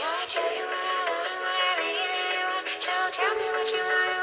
I tell you what I want what I really, really want. So tell me what you want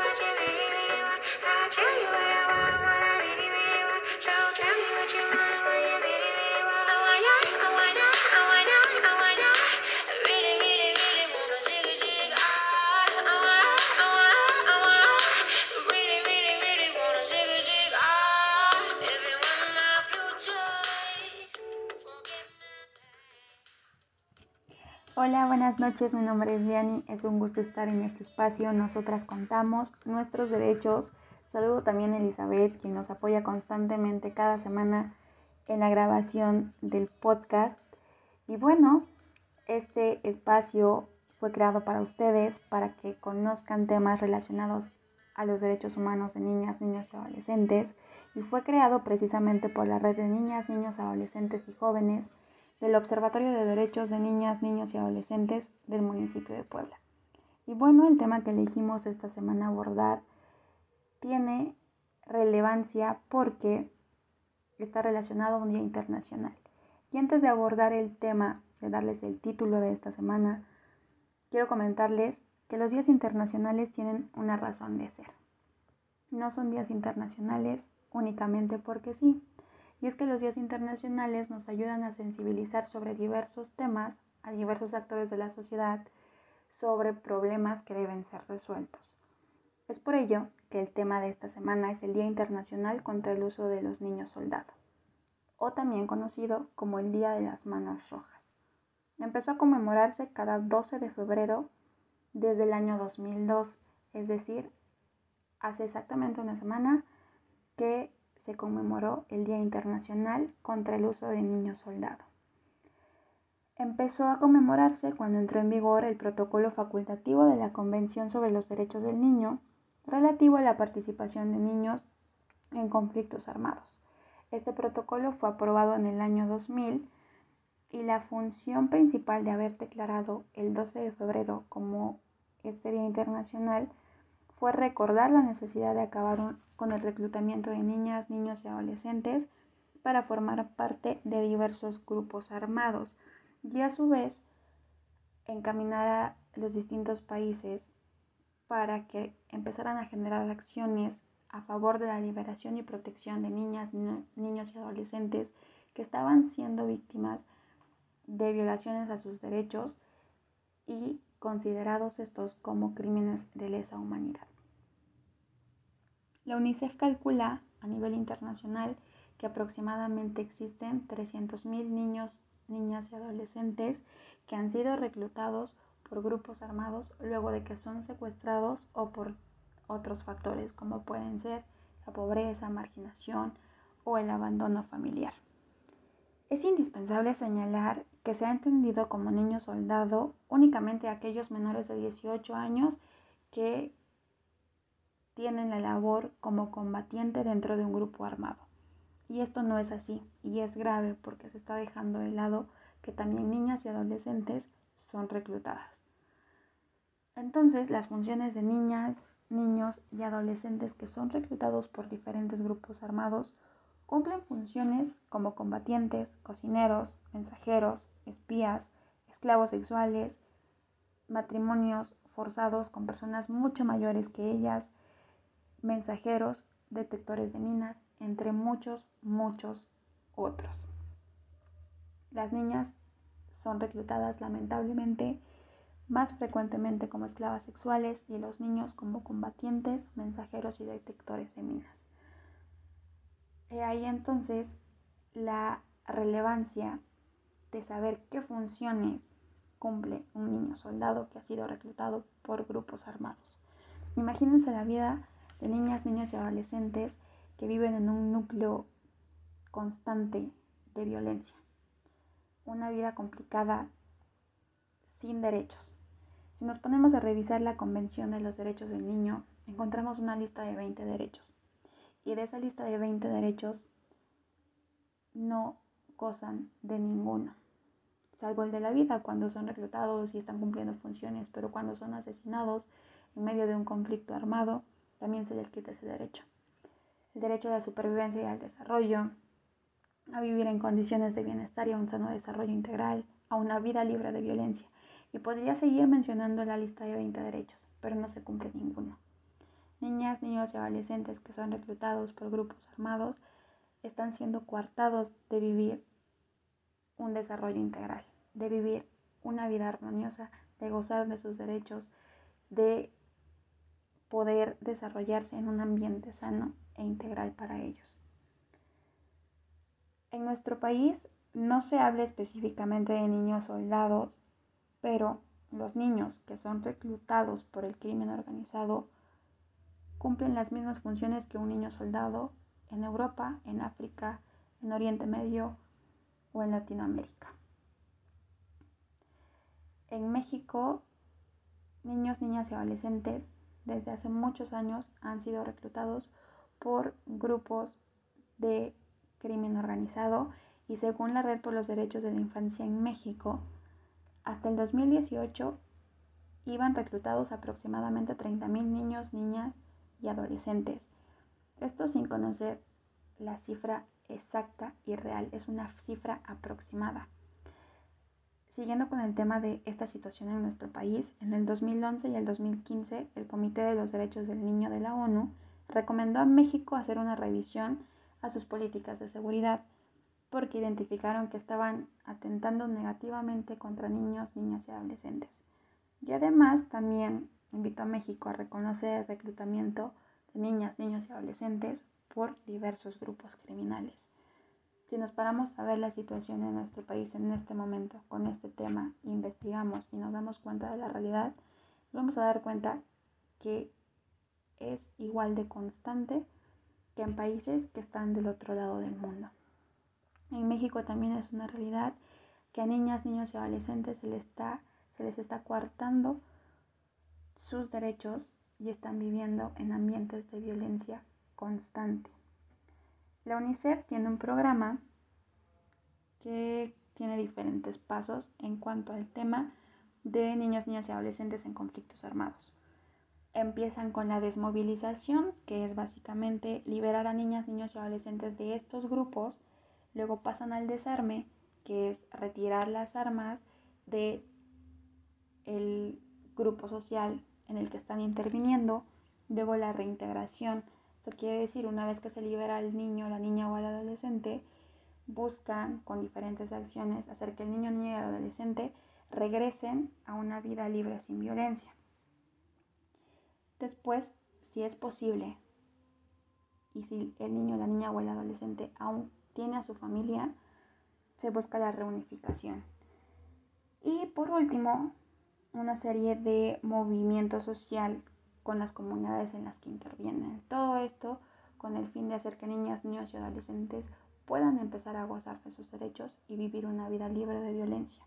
Hola, buenas noches, mi nombre es Liani, es un gusto estar en este espacio, nosotras contamos nuestros derechos. Saludo también a Elizabeth, quien nos apoya constantemente cada semana en la grabación del podcast. Y bueno, este espacio fue creado para ustedes, para que conozcan temas relacionados a los derechos humanos de niñas, niños y adolescentes, y fue creado precisamente por la red de niñas, niños, adolescentes y jóvenes del Observatorio de Derechos de Niñas, Niños y Adolescentes del municipio de Puebla. Y bueno, el tema que elegimos esta semana abordar tiene relevancia porque está relacionado a un día internacional. Y antes de abordar el tema, de darles el título de esta semana, quiero comentarles que los días internacionales tienen una razón de ser. No son días internacionales únicamente porque sí. Y es que los días internacionales nos ayudan a sensibilizar sobre diversos temas a diversos actores de la sociedad sobre problemas que deben ser resueltos. Es por ello que el tema de esta semana es el Día Internacional contra el Uso de los Niños Soldado, o también conocido como el Día de las Manos Rojas. Empezó a conmemorarse cada 12 de febrero desde el año 2002, es decir, hace exactamente una semana que se conmemoró el Día Internacional contra el Uso de Niños Soldado. Empezó a conmemorarse cuando entró en vigor el protocolo facultativo de la Convención sobre los Derechos del Niño relativo a la participación de niños en conflictos armados. Este protocolo fue aprobado en el año 2000 y la función principal de haber declarado el 12 de febrero como este Día Internacional fue recordar la necesidad de acabar un- con el reclutamiento de niñas, niños y adolescentes para formar parte de diversos grupos armados y a su vez encaminar a los distintos países para que empezaran a generar acciones a favor de la liberación y protección de niñas, ni- niños y adolescentes que estaban siendo víctimas de violaciones a sus derechos y considerados estos como crímenes de lesa humanidad. La UNICEF calcula a nivel internacional que aproximadamente existen 300.000 niños, niñas y adolescentes que han sido reclutados por grupos armados luego de que son secuestrados o por otros factores como pueden ser la pobreza, marginación o el abandono familiar. Es indispensable señalar que se ha entendido como niño soldado únicamente a aquellos menores de 18 años que tienen la labor como combatiente dentro de un grupo armado. Y esto no es así, y es grave porque se está dejando de lado que también niñas y adolescentes son reclutadas. Entonces, las funciones de niñas, niños y adolescentes que son reclutados por diferentes grupos armados cumplen funciones como combatientes, cocineros, mensajeros, espías, esclavos sexuales, matrimonios forzados con personas mucho mayores que ellas, mensajeros, detectores de minas, entre muchos, muchos otros. Las niñas son reclutadas lamentablemente más frecuentemente como esclavas sexuales y los niños como combatientes, mensajeros y detectores de minas. He ahí entonces la relevancia de saber qué funciones cumple un niño soldado que ha sido reclutado por grupos armados. Imagínense la vida de niñas, niños y adolescentes que viven en un núcleo constante de violencia. Una vida complicada sin derechos. Si nos ponemos a revisar la Convención de los Derechos del Niño, encontramos una lista de 20 derechos. Y de esa lista de 20 derechos no gozan de ninguno, salvo el de la vida cuando son reclutados y están cumpliendo funciones, pero cuando son asesinados en medio de un conflicto armado, también se les quita ese derecho. El derecho a la supervivencia y al desarrollo, a vivir en condiciones de bienestar y a un sano desarrollo integral, a una vida libre de violencia. Y podría seguir mencionando la lista de 20 derechos, pero no se cumple ninguno. Niñas, niños y adolescentes que son reclutados por grupos armados están siendo coartados de vivir un desarrollo integral, de vivir una vida armoniosa, de gozar de sus derechos, de poder desarrollarse en un ambiente sano e integral para ellos. En nuestro país no se habla específicamente de niños soldados, pero los niños que son reclutados por el crimen organizado cumplen las mismas funciones que un niño soldado en Europa, en África, en Oriente Medio o en Latinoamérica. En México, niños, niñas y adolescentes desde hace muchos años han sido reclutados por grupos de crimen organizado y según la Red por los Derechos de la Infancia en México, hasta el 2018 iban reclutados aproximadamente 30.000 niños, niñas y adolescentes. Esto sin conocer la cifra exacta y real, es una cifra aproximada. Siguiendo con el tema de esta situación en nuestro país, en el 2011 y el 2015 el Comité de los Derechos del Niño de la ONU recomendó a México hacer una revisión a sus políticas de seguridad porque identificaron que estaban atentando negativamente contra niños, niñas y adolescentes. Y además también invitó a México a reconocer el reclutamiento de niñas, niños y adolescentes por diversos grupos criminales. Si nos paramos a ver la situación en nuestro país en este momento con este tema, investigamos y nos damos cuenta de la realidad, nos vamos a dar cuenta que es igual de constante que en países que están del otro lado del mundo. En México también es una realidad que a niñas, niños y adolescentes se les está, se les está coartando sus derechos y están viviendo en ambientes de violencia constante. La UNICEF tiene un programa que tiene diferentes pasos en cuanto al tema de niños, niñas y adolescentes en conflictos armados. Empiezan con la desmovilización, que es básicamente liberar a niñas, niños y adolescentes de estos grupos. Luego pasan al desarme, que es retirar las armas de el grupo social en el que están interviniendo. Luego la reintegración, esto quiere decir, una vez que se libera al niño, la niña o al adolescente, buscan con diferentes acciones hacer que el niño, niña y el adolescente regresen a una vida libre sin violencia. Después, si es posible, y si el niño, la niña o el adolescente aún tiene a su familia, se busca la reunificación. Y por último, una serie de movimientos social con las comunidades en las que intervienen. Todo esto con el fin de hacer que niñas, niños y adolescentes puedan empezar a gozar de sus derechos y vivir una vida libre de violencia.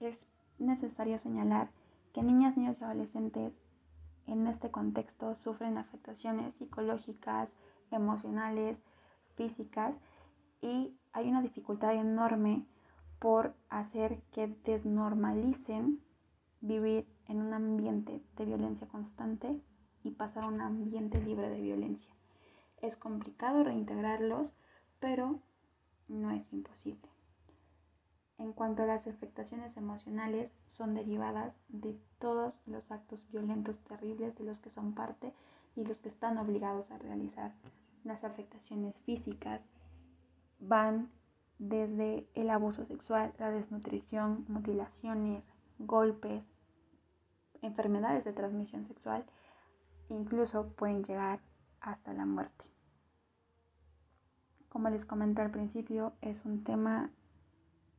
Es necesario señalar que niñas, niños y adolescentes en este contexto sufren afectaciones psicológicas, emocionales, físicas y hay una dificultad enorme por hacer que desnormalicen vivir en un ambiente de violencia constante y pasar a un ambiente libre de violencia. Es complicado reintegrarlos, pero no es imposible. En cuanto a las afectaciones emocionales, son derivadas de todos los actos violentos terribles de los que son parte y los que están obligados a realizar. Las afectaciones físicas van desde el abuso sexual, la desnutrición, mutilaciones, golpes, enfermedades de transmisión sexual, incluso pueden llegar hasta la muerte. Como les comenté al principio, es un tema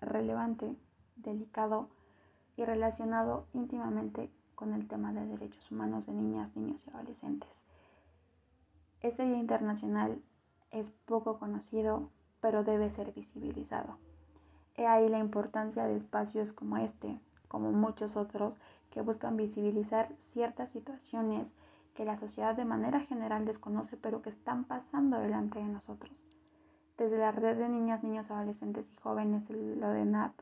relevante, delicado y relacionado íntimamente con el tema de derechos humanos de niñas, niños y adolescentes. Este Día Internacional es poco conocido, pero debe ser visibilizado. He ahí la importancia de espacios como este, como muchos otros, que buscan visibilizar ciertas situaciones que la sociedad de manera general desconoce, pero que están pasando delante de nosotros. Desde la red de niñas, niños, adolescentes y jóvenes, lo de NAP,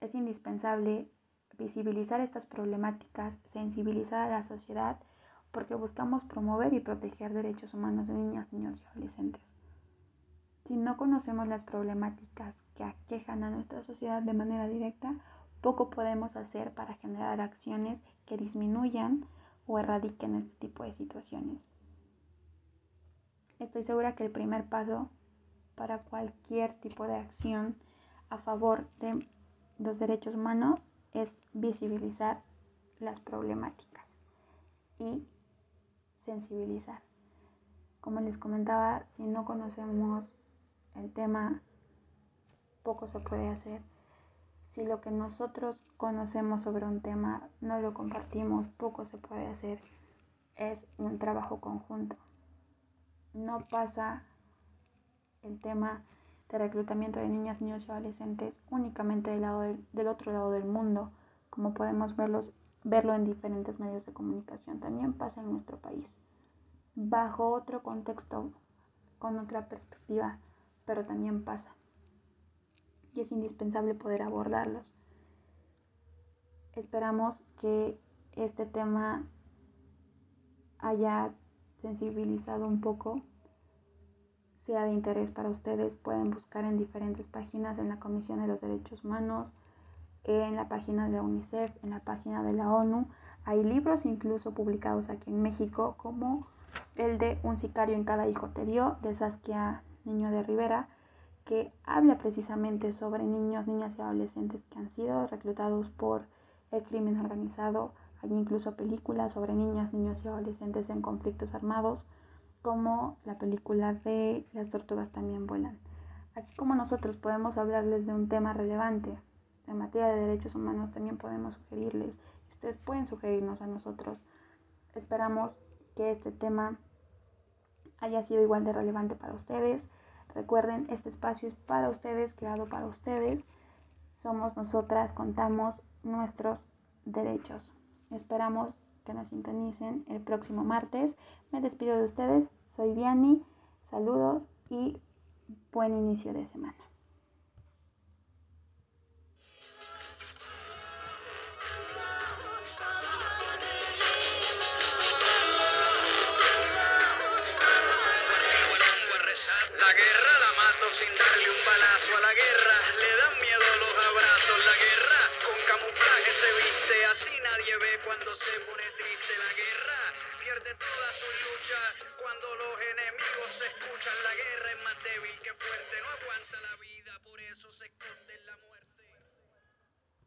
es indispensable visibilizar estas problemáticas, sensibilizar a la sociedad, porque buscamos promover y proteger derechos humanos de niñas, niños y adolescentes. Si no conocemos las problemáticas que aquejan a nuestra sociedad de manera directa, poco podemos hacer para generar acciones que disminuyan o erradiquen este tipo de situaciones. Estoy segura que el primer paso para cualquier tipo de acción a favor de los derechos humanos es visibilizar las problemáticas y sensibilizar. Como les comentaba, si no conocemos el tema, poco se puede hacer. Si lo que nosotros conocemos sobre un tema no lo compartimos, poco se puede hacer. Es un trabajo conjunto. No pasa el tema de reclutamiento de niñas, niños y adolescentes únicamente del, otro lado del mundo, como podemos verlo en diferentes medios de comunicación. También pasa en nuestro país, bajo otro contexto, con otra perspectiva, pero también pasa. Y es indispensable poder abordarlos. Esperamos que este tema haya sensibilizado un poco sea de interés para ustedes, pueden buscar en diferentes páginas en la Comisión de los Derechos Humanos, en la página de UNICEF, en la página de la ONU. Hay libros incluso publicados aquí en México, como el de Un sicario en cada hijo te dio, de Saskia Niño de Rivera, que habla precisamente sobre niños, niñas y adolescentes que han sido reclutados por el crimen organizado. Hay incluso películas sobre niñas, niños y adolescentes en conflictos armados como la película de Las tortugas también vuelan. Así como nosotros podemos hablarles de un tema relevante en materia de derechos humanos, también podemos sugerirles, y ustedes pueden sugerirnos a nosotros. Esperamos que este tema haya sido igual de relevante para ustedes. Recuerden, este espacio es para ustedes, creado para ustedes. Somos nosotras, contamos nuestros derechos. Esperamos que nos sintonicen el próximo martes. Me despido de ustedes, soy Vianney, saludos y buen inicio de semana. La guerra la mato sin darle un balazo a la guerra, le dan miedo los abrazos, la guerra. Con camuflaje se viste, así nadie ve cuando se pone triste la guerra, pierde toda su lucha, cuando los enemigos se escuchan, la guerra. Es más débil que fuerte, no aguanta la